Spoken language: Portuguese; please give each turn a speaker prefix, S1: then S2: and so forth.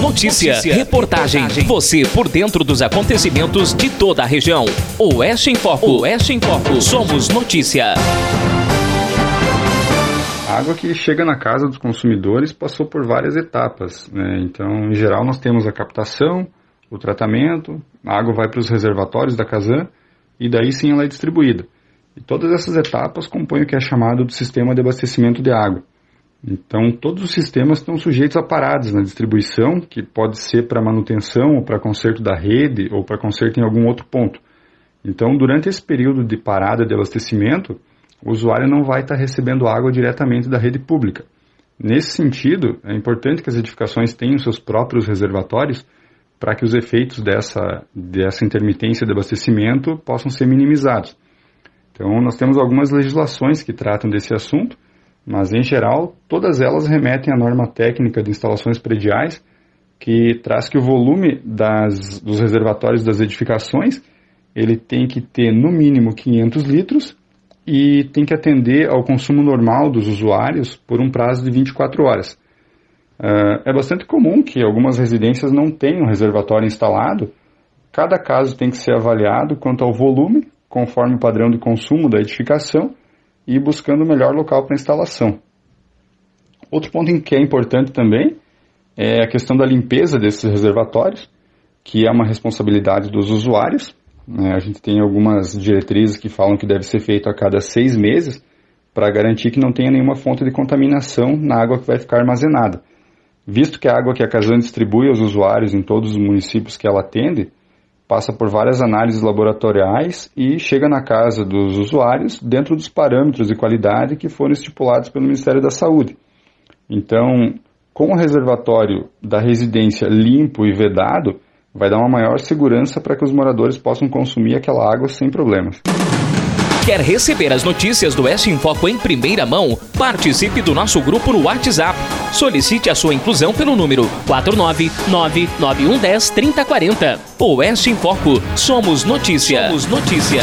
S1: Notícia, Notícia. Reportagem. Você por dentro dos acontecimentos de toda a região. Oeste em Foco. Oeste em Foco. Somos notícia.
S2: A água que chega na casa dos consumidores passou por várias etapas. Né? Então, em geral, nós temos a captação, o tratamento, a água vai para os reservatórios da Casan e daí sim ela é distribuída. E todas essas etapas compõem o que é chamado de sistema de abastecimento de água. Então, todos os sistemas estão sujeitos a paradas na distribuição, que pode ser para manutenção ou para conserto da rede ou para conserto em algum outro ponto. Então, durante esse período de parada de abastecimento, o usuário não vai estar recebendo água diretamente da rede pública. Nesse sentido, é importante que as edificações tenham seus próprios reservatórios para que os efeitos dessa, dessa intermitência de abastecimento possam ser minimizados. Então, nós temos algumas legislações que tratam desse assunto, mas em geral, todas elas remetem à norma técnica de instalações prediais, que traz que o volume das, dos reservatórios das edificações ele tem que ter no mínimo 500 litros e tem que atender ao consumo normal dos usuários por um prazo de 24 horas. Uh, é bastante comum que algumas residências não tenham reservatório instalado. Cada caso tem que ser avaliado quanto ao volume, conforme o padrão de consumo da edificação, e buscando o melhor local para instalação. Outro ponto que é importante também é a questão da limpeza desses reservatórios, que é uma responsabilidade dos usuários. Né? A gente tem algumas diretrizes que falam que deve ser feito a cada seis meses para garantir que não tenha nenhuma fonte de contaminação na água que vai ficar armazenada. Visto que a água que a Casan distribui aos usuários em todos os municípios que ela atende, passa por várias análises laboratoriais e chega na casa dos usuários dentro dos parâmetros de qualidade que foram estipulados pelo Ministério da Saúde. Então, com o reservatório da residência limpo e vedado, vai dar uma maior segurança para que os moradores possam consumir aquela água sem problemas.
S1: Quer receber as notícias do Oeste em Foco em primeira mão? Participe do nosso grupo no WhatsApp. Solicite a sua inclusão pelo número 49991103040. Oeste em Foco. Somos notícia. Somos notícia.